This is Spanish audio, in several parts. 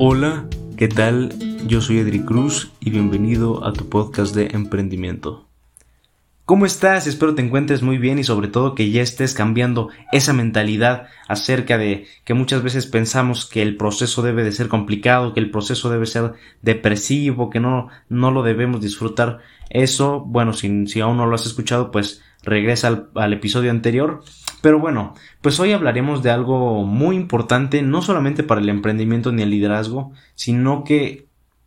Hola, ¿qué tal? Yo soy Edric Cruz y bienvenido a tu podcast de emprendimiento. ¿Cómo estás? Espero te encuentres muy bien y sobre todo que ya estés cambiando esa mentalidad acerca de que muchas veces pensamos que el proceso debe de ser complicado, que el proceso debe ser depresivo, que no, no lo debemos disfrutar. Eso, bueno, si, si aún no lo has escuchado, pues regresa al, episodio anterior. Pero bueno, pues hoy hablaremos de algo muy importante, no solamente para el emprendimiento ni el liderazgo, sino que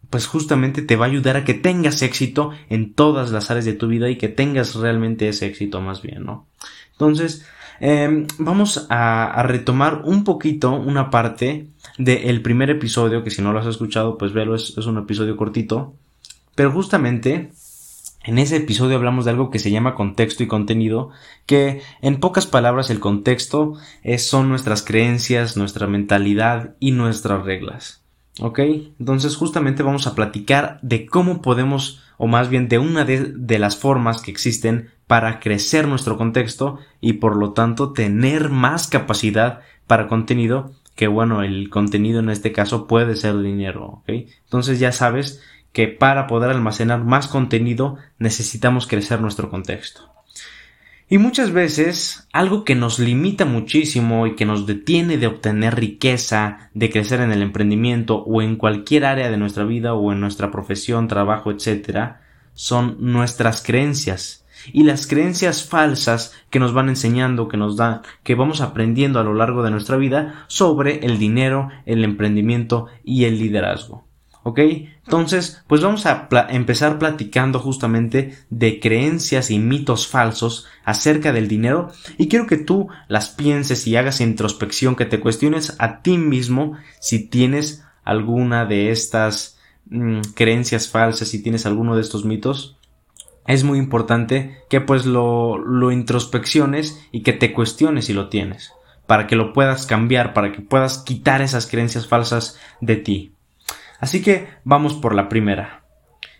pues justamente te va a ayudar a que tengas éxito en todas las áreas de tu vida y que tengas realmente ese éxito más bien, ¿no? Entonces, em, vamos a, retomar un poquito una parte del primer episodio, que si no lo has escuchado, pues velo, es un episodio cortito, pero justamente en ese episodio hablamos de algo que se llama contexto y contenido, que en pocas palabras el contexto son nuestras creencias, nuestra mentalidad y nuestras reglas. ¿Ok? Entonces justamente vamos a platicar de cómo podemos, o más bien de una de, de las formas que existen para crecer nuestro contexto y por lo tanto tener más capacidad para contenido que bueno, el contenido en este caso puede ser dinero, ¿ok? Entonces ya sabes que para poder almacenar más contenido necesitamos crecer nuestro contexto. Y muchas veces algo que nos limita muchísimo y que nos detiene de obtener riqueza, de crecer en el emprendimiento o en cualquier área de nuestra vida o en nuestra profesión, trabajo, etc., son nuestras creencias y las creencias falsas que nos van enseñando, que nos dan, que vamos aprendiendo a lo largo de nuestra vida sobre el dinero, el emprendimiento y el liderazgo. ¿Ok? Entonces, pues vamos a empezar platicando justamente de creencias y mitos falsos acerca del dinero y quiero que tú las pienses y hagas introspección, que te cuestiones a ti mismo si tienes alguna de estas mm, creencias falsas, si tienes alguno de estos mitos. Es muy importante que pues lo, lo introspecciones y que te cuestiones si lo tienes, para que lo puedas cambiar, para que puedas quitar esas creencias falsas de ti. Así que vamos por la primera,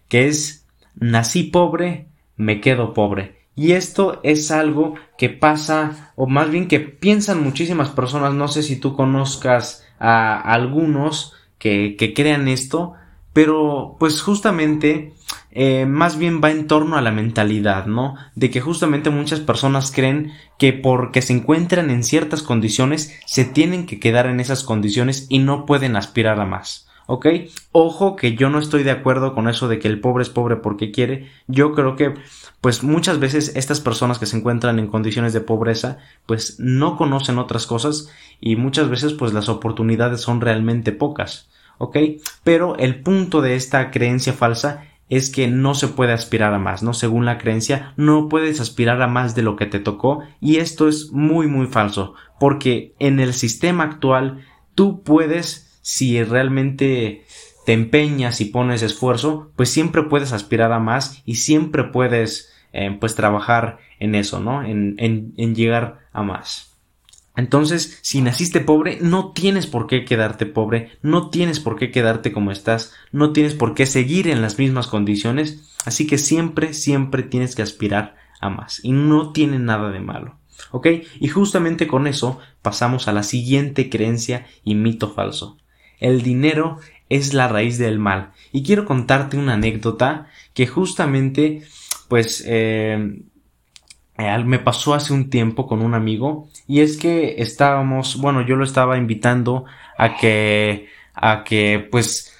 que es nací pobre, me quedo pobre. Y esto es algo que pasa, o más bien que piensan muchísimas personas, no sé si tú conozcas a algunos que, que crean esto, pero pues justamente eh, más bien va en torno a la mentalidad, ¿no? De que justamente muchas personas creen que porque se encuentran en ciertas condiciones se tienen que quedar en esas condiciones y no pueden aspirar a más. ¿Ok? Ojo que yo no estoy de acuerdo con eso de que el pobre es pobre porque quiere. Yo creo que, pues muchas veces estas personas que se encuentran en condiciones de pobreza, pues no conocen otras cosas y muchas veces pues las oportunidades son realmente pocas, ¿ok? Pero el punto de esta creencia falsa es que no se puede aspirar a más, ¿no? Según la creencia, no puedes aspirar a más de lo que te tocó y esto es muy muy falso, porque en el sistema actual tú puedes si realmente te empeñas y pones esfuerzo, pues siempre puedes aspirar a más y siempre puedes eh, pues trabajar en eso, ¿no? En, en, en llegar a más. Entonces, si naciste pobre, no tienes por qué quedarte pobre, no tienes por qué quedarte como estás, no tienes por qué seguir en las mismas condiciones, así que siempre, siempre tienes que aspirar a más y no tiene nada de malo. ¿Ok? Y justamente con eso pasamos a la siguiente creencia y mito falso el dinero es la raíz del mal. Y quiero contarte una anécdota que justamente, pues, eh, me pasó hace un tiempo con un amigo y es que estábamos, bueno, yo lo estaba invitando a que, a que, pues,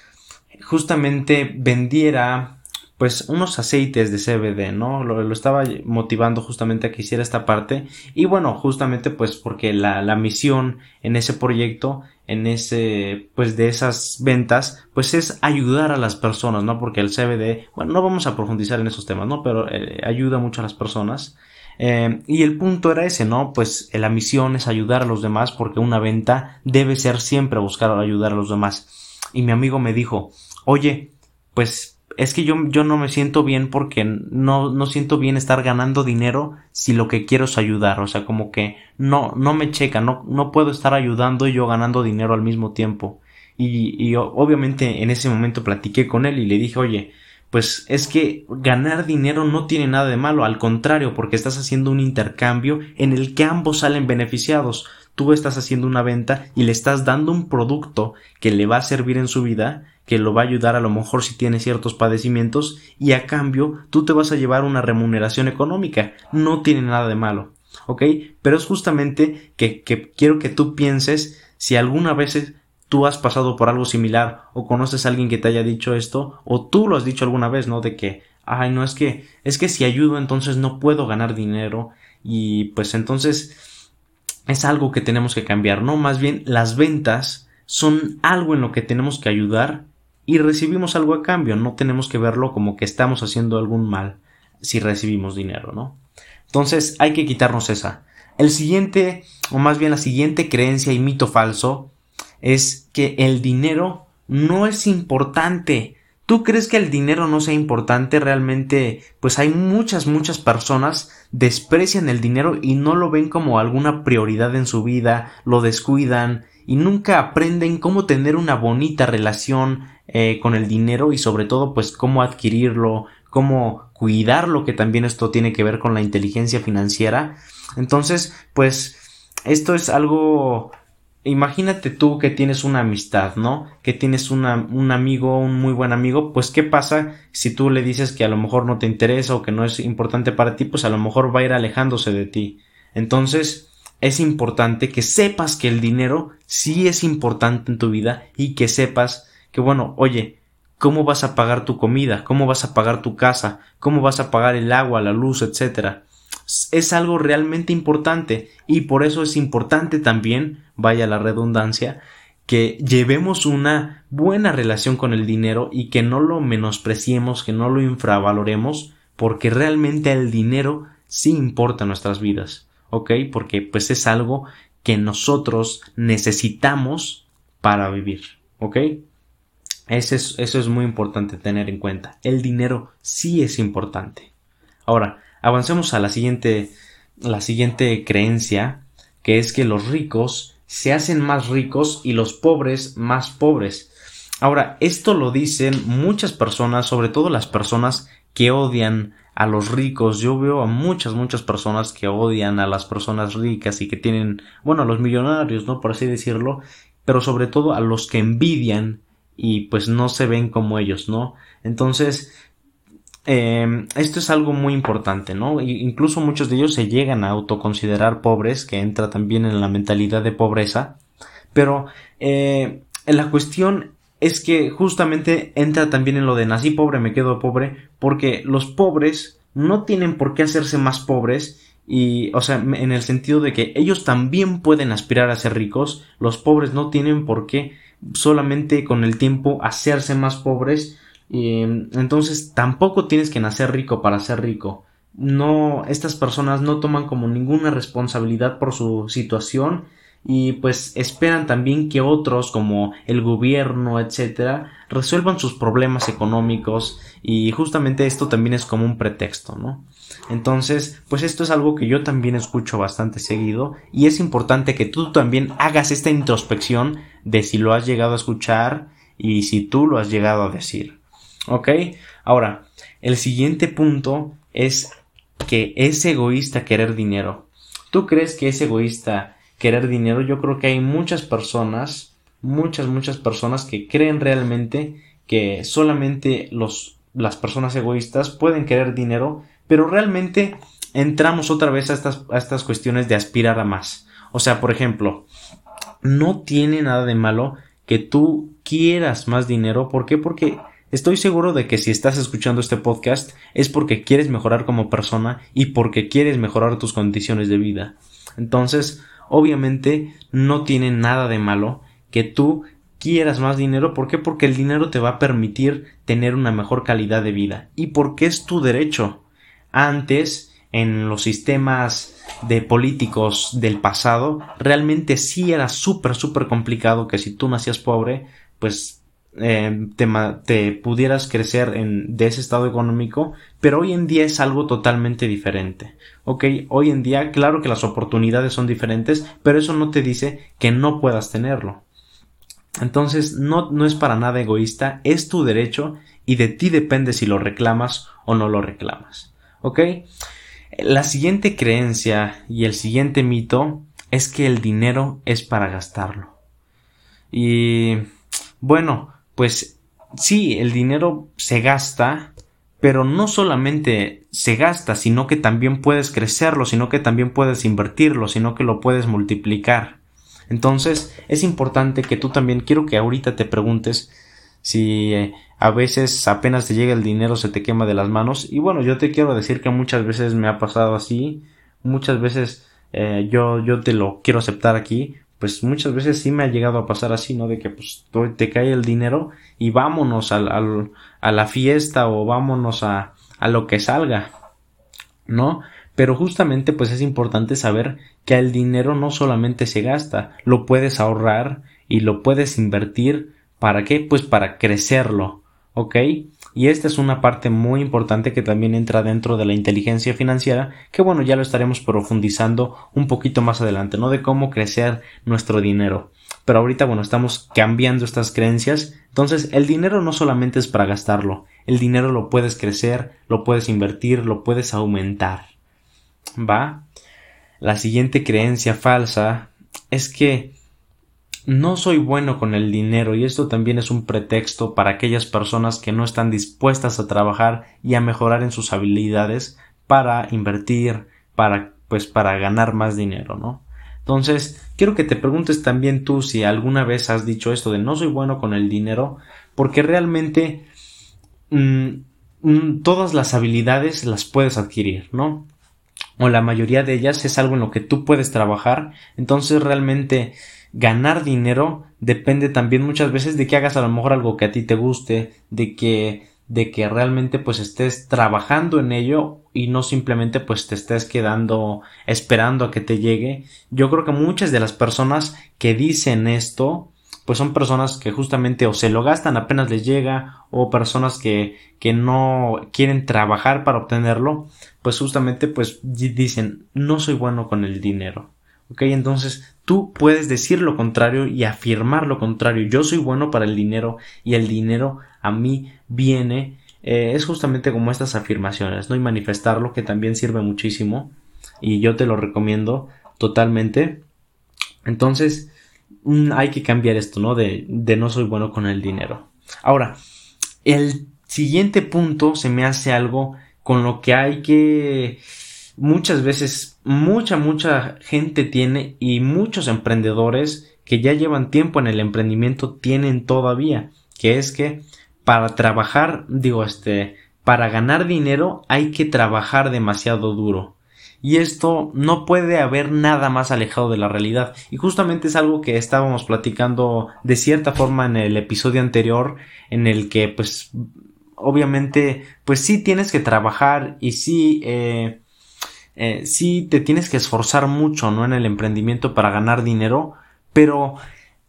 justamente vendiera pues unos aceites de CBD, ¿no? Lo, lo, estaba motivando justamente a que hiciera esta parte y bueno, justamente pues porque la, la misión en ese proyecto en ese, pues de esas ventas, pues es ayudar a las personas, ¿no? Porque el CBD, bueno, no vamos a profundizar en esos temas, ¿no? Pero eh, ayuda mucho a las personas. Eh, y el punto era ese, ¿no? Pues la misión es ayudar a los demás porque una venta debe ser siempre buscar ayudar a los demás. Y mi amigo me dijo, oye, pues es que yo, yo no me siento bien porque no, no siento bien estar ganando dinero si lo que quiero es ayudar. O sea, como que no, no me checa, no, no puedo estar ayudando y yo ganando dinero al mismo tiempo. Y, y obviamente en ese momento platiqué con él y le dije, oye, pues es que ganar dinero no tiene nada de malo, al contrario, porque estás haciendo un intercambio en el que ambos salen beneficiados. Tú estás haciendo una venta y le estás dando un producto que le va a servir en su vida, que lo va a ayudar a lo mejor si tiene ciertos padecimientos y a cambio tú te vas a llevar una remuneración económica. No tiene nada de malo. ¿Ok? Pero es justamente que, que quiero que tú pienses si alguna vez tú has pasado por algo similar o conoces a alguien que te haya dicho esto o tú lo has dicho alguna vez, ¿no? De que, ay, no es que, es que si ayudo entonces no puedo ganar dinero y pues entonces es algo que tenemos que cambiar, ¿no? Más bien las ventas son algo en lo que tenemos que ayudar y recibimos algo a cambio, no tenemos que verlo como que estamos haciendo algún mal si recibimos dinero, ¿no? Entonces hay que quitarnos esa. El siguiente, o más bien la siguiente creencia y mito falso es que el dinero no es importante. ¿Tú crees que el dinero no sea importante? Realmente, pues hay muchas, muchas personas desprecian el dinero y no lo ven como alguna prioridad en su vida, lo descuidan y nunca aprenden cómo tener una bonita relación eh, con el dinero y sobre todo pues cómo adquirirlo, cómo cuidarlo, que también esto tiene que ver con la inteligencia financiera. Entonces, pues esto es algo imagínate tú que tienes una amistad, ¿no? Que tienes un amigo, un muy buen amigo, pues ¿qué pasa si tú le dices que a lo mejor no te interesa o que no es importante para ti? Pues a lo mejor va a ir alejándose de ti. Entonces, es importante que sepas que el dinero sí es importante en tu vida y que sepas que, bueno, oye, ¿cómo vas a pagar tu comida? ¿Cómo vas a pagar tu casa? ¿Cómo vas a pagar el agua, la luz, etcétera? es algo realmente importante y por eso es importante también, vaya la redundancia, que llevemos una buena relación con el dinero y que no lo menospreciemos, que no lo infravaloremos, porque realmente el dinero sí importa en nuestras vidas, ¿ok? Porque pues es algo que nosotros necesitamos para vivir, ¿ok? Eso es, eso es muy importante tener en cuenta. El dinero sí es importante. Ahora, Avancemos a la siguiente, la siguiente creencia, que es que los ricos se hacen más ricos y los pobres más pobres. Ahora, esto lo dicen muchas personas, sobre todo las personas que odian a los ricos. Yo veo a muchas, muchas personas que odian a las personas ricas y que tienen, bueno, a los millonarios, ¿no? Por así decirlo, pero sobre todo a los que envidian y pues no se ven como ellos, ¿no? Entonces, eh, esto es algo muy importante, ¿no? Incluso muchos de ellos se llegan a autoconsiderar pobres, que entra también en la mentalidad de pobreza, pero eh, la cuestión es que justamente entra también en lo de nací pobre, me quedo pobre, porque los pobres no tienen por qué hacerse más pobres y, o sea, en el sentido de que ellos también pueden aspirar a ser ricos, los pobres no tienen por qué solamente con el tiempo hacerse más pobres y, entonces tampoco tienes que nacer rico para ser rico. No, estas personas no toman como ninguna responsabilidad por su situación y pues esperan también que otros como el gobierno, etcétera, resuelvan sus problemas económicos y justamente esto también es como un pretexto, ¿no? Entonces, pues esto es algo que yo también escucho bastante seguido y es importante que tú también hagas esta introspección de si lo has llegado a escuchar y si tú lo has llegado a decir. ¿Ok? Ahora, el siguiente punto es que es egoísta querer dinero. ¿Tú crees que es egoísta querer dinero? Yo creo que hay muchas personas, muchas, muchas personas que creen realmente que solamente los, las personas egoístas pueden querer dinero, pero realmente entramos otra vez a estas, a estas cuestiones de aspirar a más. O sea, por ejemplo, no tiene nada de malo que tú quieras más dinero. ¿Por qué? Porque Estoy seguro de que si estás escuchando este podcast es porque quieres mejorar como persona y porque quieres mejorar tus condiciones de vida. Entonces, obviamente, no tiene nada de malo que tú quieras más dinero. ¿Por qué? Porque el dinero te va a permitir tener una mejor calidad de vida. Y porque es tu derecho. Antes, en los sistemas de políticos del pasado, realmente sí era súper, súper complicado que si tú nacías pobre, pues eh, te, pudieras crecer en, de ese estado económico, pero hoy en día es algo totalmente diferente. Ok, hoy en día, claro que las oportunidades son diferentes, pero eso no te dice que no puedas tenerlo. Entonces, no, no es para nada egoísta, es tu derecho y de ti depende si lo reclamas o no lo reclamas. Ok, la siguiente creencia y el siguiente mito es que el dinero es para gastarlo. Y bueno, pues sí, el dinero se gasta, pero no solamente se gasta, sino que también puedes crecerlo, sino que también puedes invertirlo, sino que lo puedes multiplicar. Entonces es importante que tú también quiero que ahorita te preguntes si eh, a veces apenas te llega el dinero se te quema de las manos. Y bueno yo te quiero decir que muchas veces me ha pasado así. Muchas veces eh, yo yo te lo quiero aceptar aquí pues muchas veces sí me ha llegado a pasar así, ¿no? De que pues te cae el dinero y vámonos al, al, a la fiesta o vámonos a, a lo que salga, ¿no? Pero justamente pues es importante saber que el dinero no solamente se gasta, lo puedes ahorrar y lo puedes invertir. ¿Para qué? Pues para crecerlo, ¿ok? Y esta es una parte muy importante que también entra dentro de la inteligencia financiera, que bueno, ya lo estaremos profundizando un poquito más adelante, ¿no? De cómo crecer nuestro dinero. Pero ahorita, bueno, estamos cambiando estas creencias. Entonces, el dinero no solamente es para gastarlo, el dinero lo puedes crecer, lo puedes invertir, lo puedes aumentar. ¿Va? La siguiente creencia falsa es que no soy bueno con el dinero y esto también es un pretexto para aquellas personas que no están dispuestas a trabajar y a mejorar en sus habilidades para invertir, para pues para ganar más dinero, ¿no? Entonces, quiero que te preguntes también tú si alguna vez has dicho esto de no soy bueno con el dinero, porque realmente mm, mm, todas las habilidades las puedes adquirir, ¿no? O la mayoría de ellas es algo en lo que tú puedes trabajar, entonces realmente ganar dinero depende también muchas veces de que hagas a lo mejor algo que a ti te guste, de que de que realmente pues estés trabajando en ello y no simplemente pues te estés quedando esperando a que te llegue. Yo creo que muchas de las personas que dicen esto pues son personas que justamente o se lo gastan apenas les llega o personas que, que no quieren trabajar para obtenerlo pues justamente pues dicen no soy bueno con el dinero ok entonces Tú puedes decir lo contrario y afirmar lo contrario. Yo soy bueno para el dinero y el dinero a mí viene. Eh, es justamente como estas afirmaciones, ¿no? Y manifestarlo que también sirve muchísimo. Y yo te lo recomiendo totalmente. Entonces, mm, hay que cambiar esto, ¿no? De, de no soy bueno con el dinero. Ahora, el siguiente punto se me hace algo con lo que hay que muchas veces mucha, mucha gente tiene y muchos emprendedores que ya llevan tiempo en el emprendimiento tienen todavía, que es que para trabajar, digo, este, para ganar dinero hay que trabajar demasiado duro. Y esto no puede haber nada más alejado de la realidad. Y justamente es algo que estábamos platicando de cierta forma en el episodio anterior, en el que pues obviamente pues sí tienes que trabajar y sí eh, eh, sí te tienes que esforzar mucho, ¿no? En el emprendimiento para ganar dinero, pero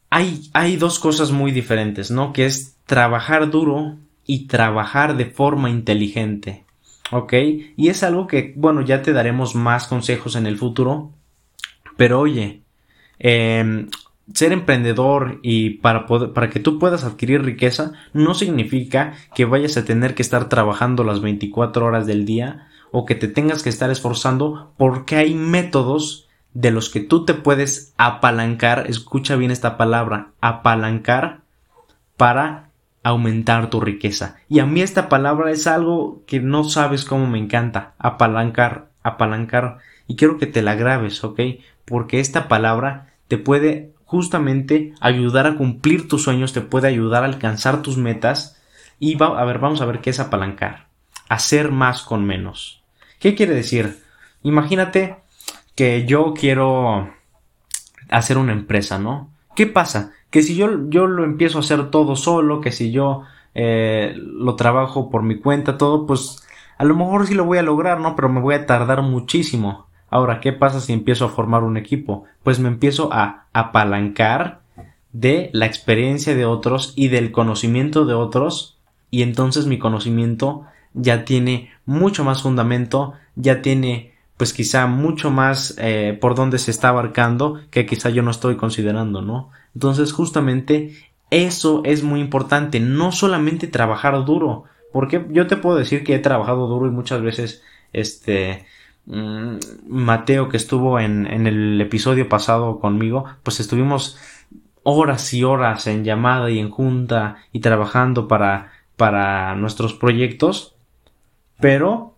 hay, hay dos cosas muy diferentes, ¿no? Que es trabajar duro y trabajar de forma inteligente. ¿Ok? Y es algo que, bueno, ya te daremos más consejos en el futuro. Pero oye, em, ser emprendedor y para, poder, para que tú puedas adquirir riqueza no significa que vayas a tener que estar trabajando las 24 horas del día o que te tengas que estar esforzando porque hay métodos de los que tú te puedes apalancar, escucha bien esta palabra, apalancar para aumentar tu riqueza. Y a mí esta palabra es algo que no sabes cómo me encanta, apalancar, apalancar. Y quiero que te la grabes, ¿ok? Porque esta palabra te puede justamente ayudar a cumplir tus sueños, te puede ayudar a alcanzar tus metas. Y va, a ver, vamos a ver qué es apalancar. Hacer más con menos. ¿Qué quiere decir? Imagínate que yo quiero hacer una empresa, ¿no? ¿Qué pasa? Que si yo, yo lo empiezo a hacer todo solo, que si yo eh, lo trabajo por mi cuenta, todo, pues a lo mejor sí lo voy a lograr, ¿no? Pero me voy a tardar muchísimo. Ahora, ¿qué pasa si empiezo a formar un equipo? Pues me empiezo a apalancar de la experiencia de otros y del conocimiento de otros y entonces mi conocimiento ya tiene mucho más fundamento, ya tiene pues quizá mucho más eh, por donde se está abarcando que quizá yo no estoy considerando, ¿no? Entonces justamente eso es muy importante, no solamente trabajar duro, porque yo te puedo decir que he trabajado duro y muchas veces este mm, Mateo que estuvo en, en el episodio pasado conmigo, pues estuvimos horas y horas en llamada y en junta y trabajando para, para nuestros proyectos, pero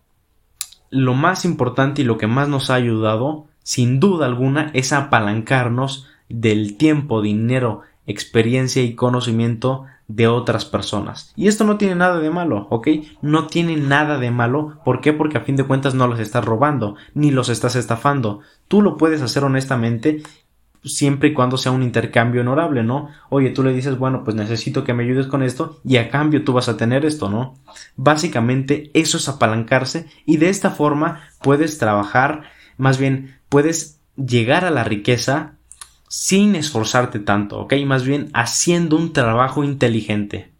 lo más importante y lo que más nos ha ayudado, sin duda alguna, es apalancarnos del tiempo, dinero, experiencia y conocimiento de otras personas. Y esto no tiene nada de malo, ¿ok? No tiene nada de malo. ¿Por qué? Porque a fin de cuentas no los estás robando, ni los estás estafando. Tú lo puedes hacer honestamente siempre y cuando sea un intercambio honorable, ¿no? Oye, tú le dices, bueno, pues necesito que me ayudes con esto y a cambio tú vas a tener esto, ¿no? Básicamente eso es apalancarse y de esta forma puedes trabajar, más bien puedes llegar a la riqueza sin esforzarte tanto, ¿ok? Más bien haciendo un trabajo inteligente.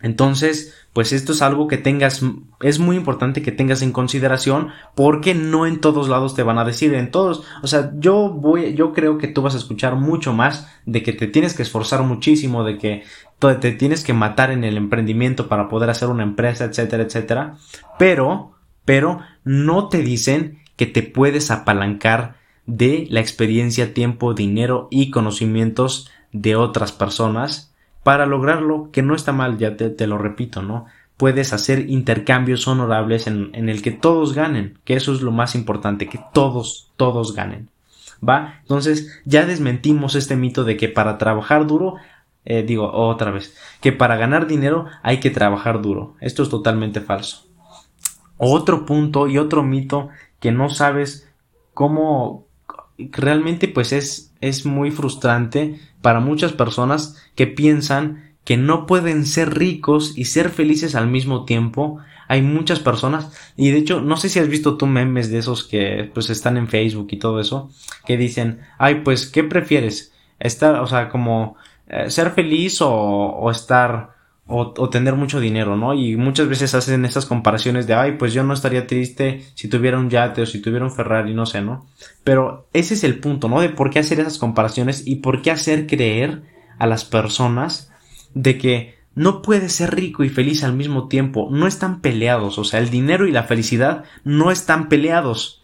Entonces, pues esto es algo que tengas, es muy importante que tengas en consideración porque no en todos lados te van a decir, en todos, o sea, yo voy, yo creo que tú vas a escuchar mucho más de que te tienes que esforzar muchísimo, de que te tienes que matar en el emprendimiento para poder hacer una empresa, etcétera, etcétera, pero, pero no te dicen que te puedes apalancar de la experiencia, tiempo, dinero y conocimientos de otras personas para lograrlo, que no está mal, ya te, lo repito, ¿no? Puedes hacer intercambios honorables en, el que todos ganen, que eso es lo más importante, que todos, todos ganen. ¿Va? Entonces ya desmentimos este mito de que para trabajar duro eh, digo otra vez, que para ganar dinero hay que trabajar duro. Esto es totalmente falso. Otro punto y otro mito que no sabes cómo realmente pues es, es muy frustrante para muchas personas que piensan que no pueden ser ricos y ser felices al mismo tiempo. Hay muchas personas, y de hecho, no sé si has visto tú memes de esos que pues están en Facebook y todo eso, que dicen, ay, pues, ¿qué prefieres? Estar, o sea, como eh, ser feliz o, o estar o, tener mucho dinero, ¿no? Y muchas veces hacen estas comparaciones de, ay, pues yo no estaría triste si tuviera un yate o si tuviera un Ferrari, no sé, ¿no? Pero ese es el punto, ¿no? De por qué hacer esas comparaciones y por qué hacer creer a las personas de que no puedes ser rico y feliz al mismo tiempo, no están peleados, o sea, el dinero y la felicidad no están peleados.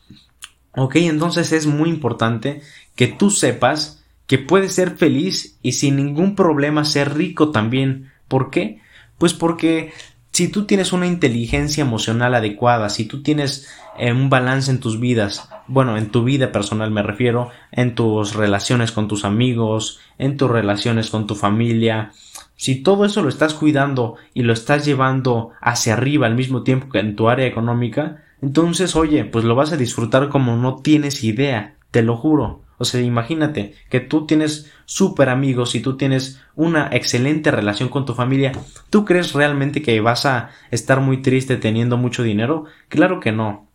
Ok, entonces es muy importante que tú sepas que puedes ser feliz y sin ningún problema ser rico también ¿Por qué? Pues porque si tú tienes una inteligencia emocional adecuada, si tú tienes eh, un balance en tus vidas, bueno, en tu vida personal me refiero, en tus relaciones con tus amigos, en tus relaciones con tu familia, si todo eso lo estás cuidando y lo estás llevando hacia arriba al mismo tiempo que en tu área económica, entonces, oye, pues lo vas a disfrutar como no tienes idea, te lo juro. O sea, imagínate que tú tienes súper amigos y tú tienes una excelente relación con tu familia. ¿Tú crees realmente que vas a estar muy triste teniendo mucho dinero? Claro que no.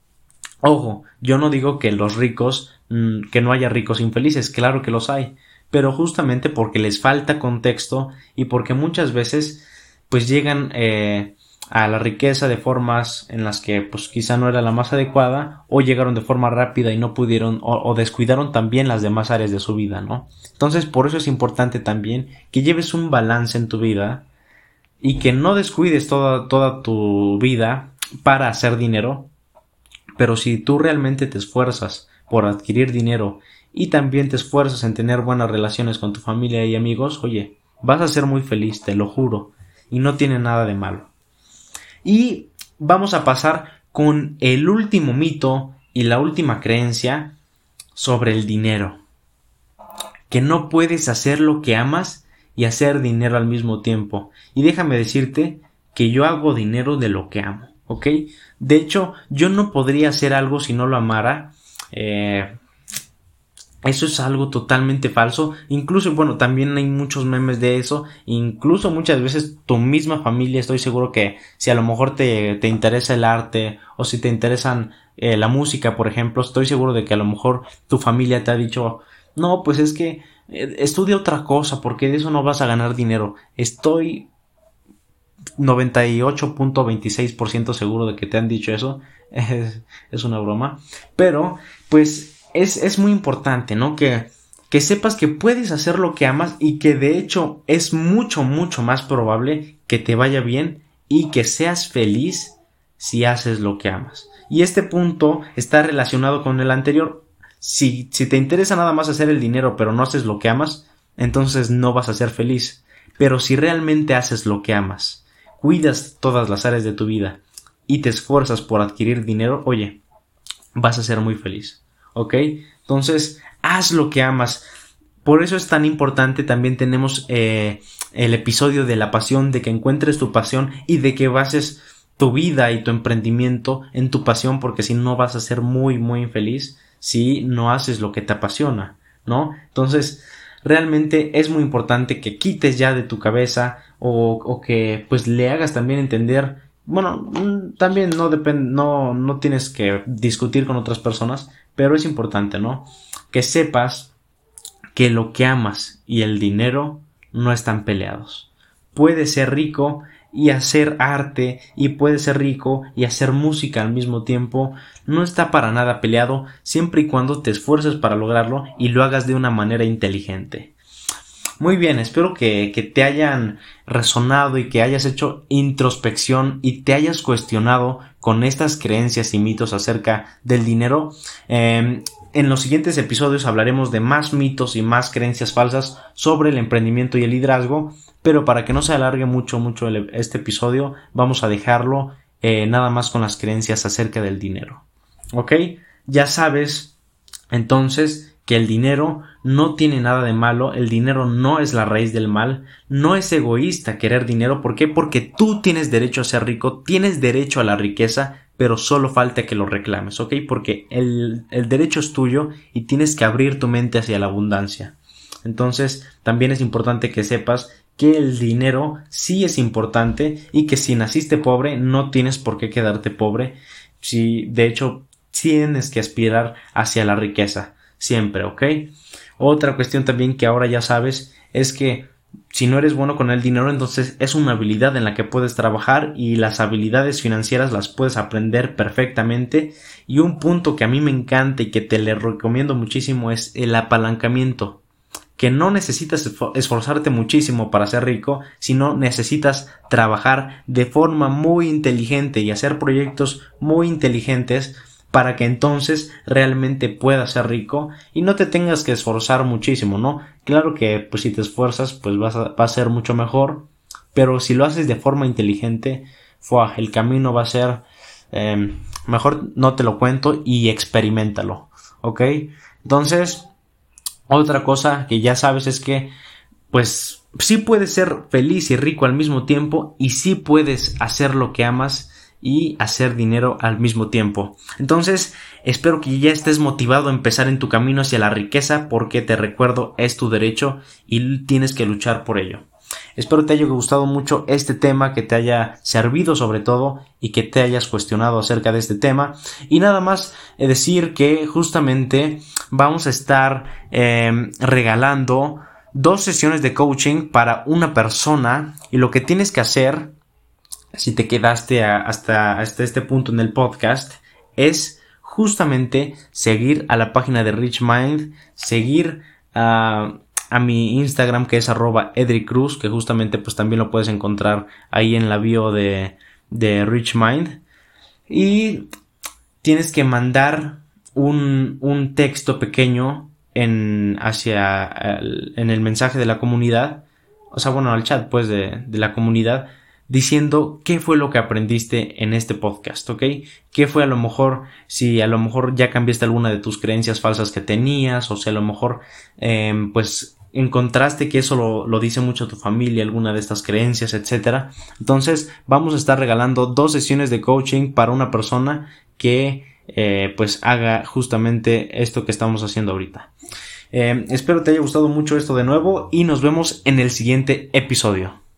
Ojo, yo no digo que los ricos, mm, que no haya ricos infelices, claro que los hay, pero justamente porque les falta contexto y porque muchas veces pues llegan eh, a la riqueza de formas en las que pues quizá no era la más adecuada o llegaron de forma rápida y no pudieron o, descuidaron también las demás áreas de su vida, ¿no? Entonces por eso es importante también que lleves un balance en tu vida y que no descuides toda, toda tu vida para hacer dinero, pero si tú realmente te esfuerzas por adquirir dinero y también te esfuerzas en tener buenas relaciones con tu familia y amigos, oye, vas a ser muy feliz, te lo juro, y no tiene nada de malo. Y vamos a pasar con el último mito y la última creencia sobre el dinero. Que no puedes hacer lo que amas y hacer dinero al mismo tiempo. Y déjame decirte que yo hago dinero de lo que amo, ¿ok? De hecho, yo no podría hacer algo si no lo amara. Eh, eso es algo totalmente falso. Incluso, bueno, también hay muchos memes de eso. Incluso muchas veces tu misma familia, estoy seguro que si a lo mejor te, te interesa el arte o si te interesan eh, la música, por ejemplo, estoy seguro de que a lo mejor tu familia te ha dicho, no, pues es que eh, estudia otra cosa porque de eso no vas a ganar dinero. Estoy 98.26% seguro de que te han dicho eso. Es, es una broma. Pero, pues es, muy importante, ¿no? Que, que sepas que puedes hacer lo que amas y que de hecho es mucho, mucho más probable que te vaya bien y que seas feliz si haces lo que amas. Y este punto está relacionado con el anterior. Si, si te interesa nada más hacer el dinero pero no haces lo que amas, entonces no vas a ser feliz. Pero si realmente haces lo que amas, cuidas todas las áreas de tu vida y te esfuerzas por adquirir dinero, oye, vas a ser muy feliz. ¿Ok? Entonces, haz lo que amas. Por eso es tan importante, también tenemos eh, el episodio de la pasión, de que encuentres tu pasión y de que bases tu vida y tu emprendimiento en tu pasión, porque si no vas a ser muy, muy infeliz si no haces lo que te apasiona, ¿no? Entonces, realmente es muy importante que quites ya de tu cabeza o, o que pues le hagas también entender bueno, mm, también no depende, no, no tienes que discutir con otras personas, pero es importante, ¿no? Que sepas que lo que amas y el dinero no están peleados. Puedes ser rico y hacer arte y puedes ser rico y hacer música al mismo tiempo no está para nada peleado siempre y cuando te esfuerces para lograrlo y lo hagas de una manera inteligente. Muy bien, espero que, que, te hayan resonado y que hayas hecho introspección y te hayas cuestionado con estas creencias y mitos acerca del dinero. Eh, en los siguientes episodios hablaremos de más mitos y más creencias falsas sobre el emprendimiento y el liderazgo, pero para que no se alargue mucho, mucho este episodio, vamos a dejarlo eh, nada más con las creencias acerca del dinero. ¿Ok? Ya sabes entonces que el dinero no tiene nada de malo, el dinero no es la raíz del mal, no es egoísta querer dinero, ¿por qué? Porque tú tienes derecho a ser rico, tienes derecho a la riqueza, pero solo falta que lo reclames, ¿ok? Porque el, el derecho es tuyo y tienes que abrir tu mente hacia la abundancia. Entonces, también es importante que sepas que el dinero sí es importante y que si naciste pobre no tienes por qué quedarte pobre. Si de hecho tienes que aspirar hacia la riqueza siempre, ¿ok? Otra cuestión también que ahora ya sabes es que si no eres bueno con el dinero, entonces es una habilidad en la que puedes trabajar y las habilidades financieras las puedes aprender perfectamente. Y un punto que a mí me encanta y que te le recomiendo muchísimo es el apalancamiento. Que no necesitas esforzarte muchísimo para ser rico, sino necesitas trabajar de forma muy inteligente y hacer proyectos muy inteligentes para que entonces realmente puedas ser rico y no te tengas que esforzar muchísimo, ¿no? Claro que pues si te esfuerzas pues vas a, va a ser mucho mejor, pero si lo haces de forma inteligente, el camino va a ser em, mejor no te lo cuento y experimentalo, ¿ok? Entonces, otra cosa que ya sabes es que pues sí puedes ser feliz y rico al mismo tiempo y sí puedes hacer lo que amas y hacer dinero al mismo tiempo. Entonces, espero que ya estés motivado a empezar en tu camino hacia la riqueza porque te recuerdo es tu derecho y tienes que luchar por ello. Espero te haya gustado mucho este tema, que te haya servido sobre todo y que te hayas cuestionado acerca de este tema. Y nada más eh, decir que justamente vamos a estar em, regalando dos sesiones de coaching para una persona y lo que tienes que hacer si te quedaste hasta, hasta este punto en el podcast, es justamente seguir a la página de Rich Mind, seguir a, a mi Instagram que es arroba edricruz, que justamente pues también lo puedes encontrar ahí en la bio de, de Rich Mind. Y tienes que mandar un, un texto pequeño en, hacia el, en el mensaje de la comunidad, o sea, bueno, al chat pues de, de la comunidad, diciendo qué fue lo que aprendiste en este podcast, ¿ok? ¿Qué fue a lo mejor, si a lo mejor ya cambiaste alguna de tus creencias falsas que tenías, o si a lo mejor, em, pues, encontraste que eso lo, dice mucho tu familia, alguna de estas creencias, etcétera. Entonces, vamos a estar regalando dos sesiones de coaching para una persona que, eh, pues, haga justamente esto que estamos haciendo ahorita. Em, espero te haya gustado mucho esto de nuevo y nos vemos en el siguiente episodio.